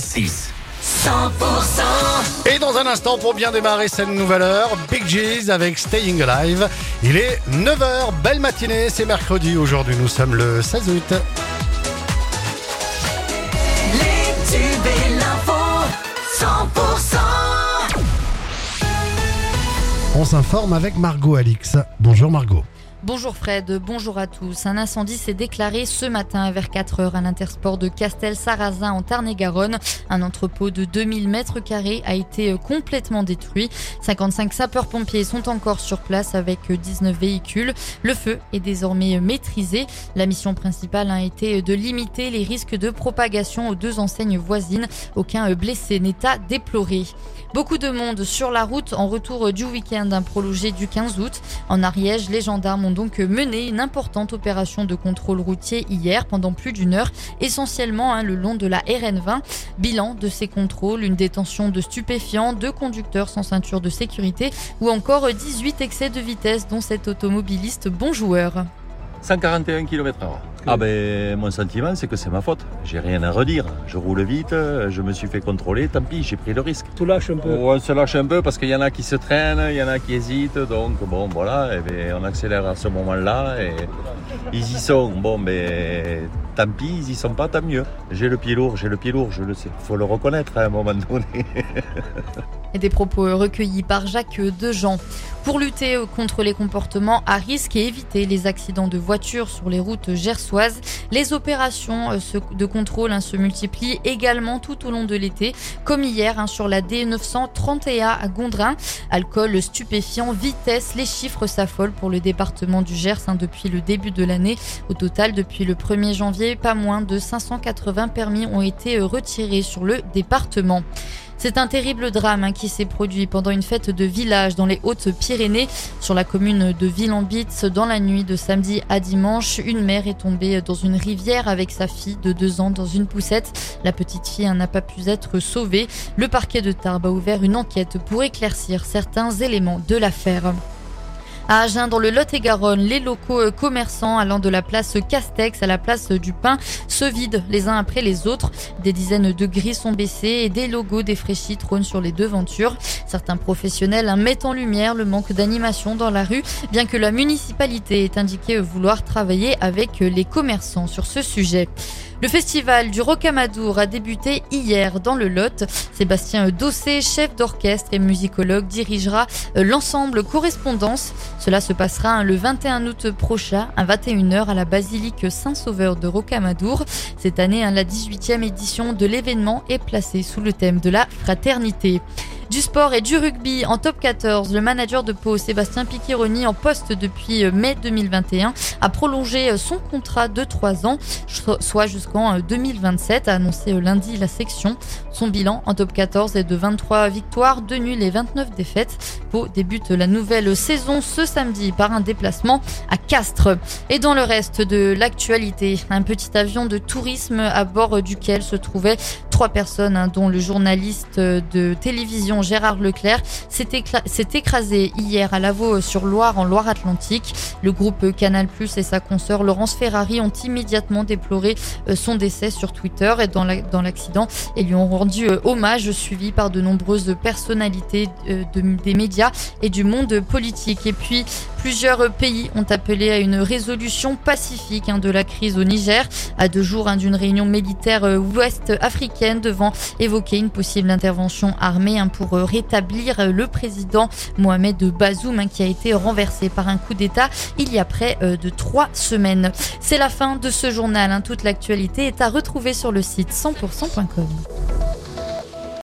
106. 100% Et dans un instant, pour bien démarrer cette nouvelle heure, Big G's avec Staying Alive. Il est 9h, belle matinée, c'est mercredi. Aujourd'hui, nous sommes le 16 août. Les tubes et l'info 100% On s'informe avec Margot Alix. Bonjour Margot. Bonjour Fred, bonjour à tous. Un incendie s'est déclaré ce matin vers 4 heures à l'intersport de Castel-Sarrazin en Tarn-et-Garonne. Un entrepôt de 2000 mètres carrés a été complètement détruit. 55 sapeurs-pompiers sont encore sur place avec 19 véhicules. Le feu est désormais maîtrisé. La mission principale a été de limiter les risques de propagation aux deux enseignes voisines. Aucun blessé n'est à déplorer. Beaucoup de monde sur la route en retour du week-end prolongé du 15 août. En Ariège, les gendarmes ont donc mené une importante opération de contrôle routier hier pendant plus d'une heure, essentiellement hein, le long de la RN20. Bilan de ces contrôles, une détention de stupéfiants, deux conducteurs sans ceinture de sécurité ou encore 18 excès de vitesse dont cet automobiliste bon joueur. 141 km h Ah ben mon sentiment c'est que c'est ma faute. J'ai rien à redire. Je roule vite, je me suis fait contrôler, tant pis, j'ai pris le risque. Tout lâche un peu. On se lâche un peu parce qu'il y en a qui se traînent, il y en a qui hésitent, donc bon voilà, et ben, on accélère à ce moment-là et ils y sont. Bon ben tant pis, ils y sont pas, tant mieux. J'ai le pied lourd, j'ai le pied lourd, je le sais. Faut le reconnaître à un moment donné. Et des propos recueillis par Jacques Dejean. Pour lutter contre les comportements à risque et éviter les accidents de voitures sur les routes gersoises, les opérations de contrôle hein, se multiplient également tout au long de l'été, comme hier hein, sur la D931 à Gondrin. Alcool, stupéfiant, vitesse, les chiffres s'affolent pour le département du Gers hein, depuis le début de l'année. Au total, depuis le 1er janvier, pas moins de 580 permis ont été retirés sur le département. C'est un terrible drame hein, qui s'est produit pendant une fête de village dans les Hautes-Pyrénées, sur la commune de Villambitz. Dans la nuit de samedi à dimanche, une mère est tombée dans une rivière avec sa fille de deux ans dans une poussette. La petite fille hein, n'a pas pu être sauvée. Le parquet de Tarbes a ouvert une enquête pour éclaircir certains éléments de l'affaire. À Agen, dans le Lot-et-Garonne, les locaux commerçants allant de la place Castex à la place du Pain se vident les uns après les autres. Des dizaines de grilles sont baissées et des logos défraîchis trônent sur les devantures. Certains professionnels mettent en lumière le manque d'animation dans la rue, bien que la municipalité ait indiqué vouloir travailler avec les commerçants sur ce sujet. Le festival du Rocamadour a débuté hier dans le Lot. Sébastien Dossé, chef d'orchestre et musicologue, dirigera l'ensemble Correspondance. Cela se passera le 21 août prochain à 21h à la basilique Saint-Sauveur de Rocamadour. Cette année, la 18e édition de l'événement est placée sous le thème de la fraternité. Du sport et du rugby en top 14, le manager de Pau, Sébastien Picchironi, en poste depuis mai 2021, a prolongé son contrat de 3 ans, soit jusqu'en 2027, a annoncé lundi la section. Son bilan en top 14 est de 23 victoires, 2 nuls et 29 défaites. Pau débute la nouvelle saison ce samedi par un déplacement à Castres. Et dans le reste de l'actualité, un petit avion de tourisme à bord duquel se trouvaient trois personnes, dont le journaliste de télévision Gérard Leclerc s'est écrasé hier à Lavaux-sur-Loire en Loire-Atlantique. Le groupe Canal Plus et sa consoeur Laurence Ferrari ont immédiatement déploré son décès sur Twitter et dans l'accident et lui ont rendu hommage suivi par de nombreuses personnalités des médias et du monde politique. Et puis plusieurs pays ont appelé à une résolution pacifique hein, de la crise au Niger à deux jours hein, d'une réunion militaire ouest devant évoquer une possible intervention armée hein, pour rétablir le président Mohamed Bazoum qui a été renversé par un coup d'État il y a près de trois semaines. C'est la fin de ce journal. Toute l'actualité est à retrouver sur le site 100%.com.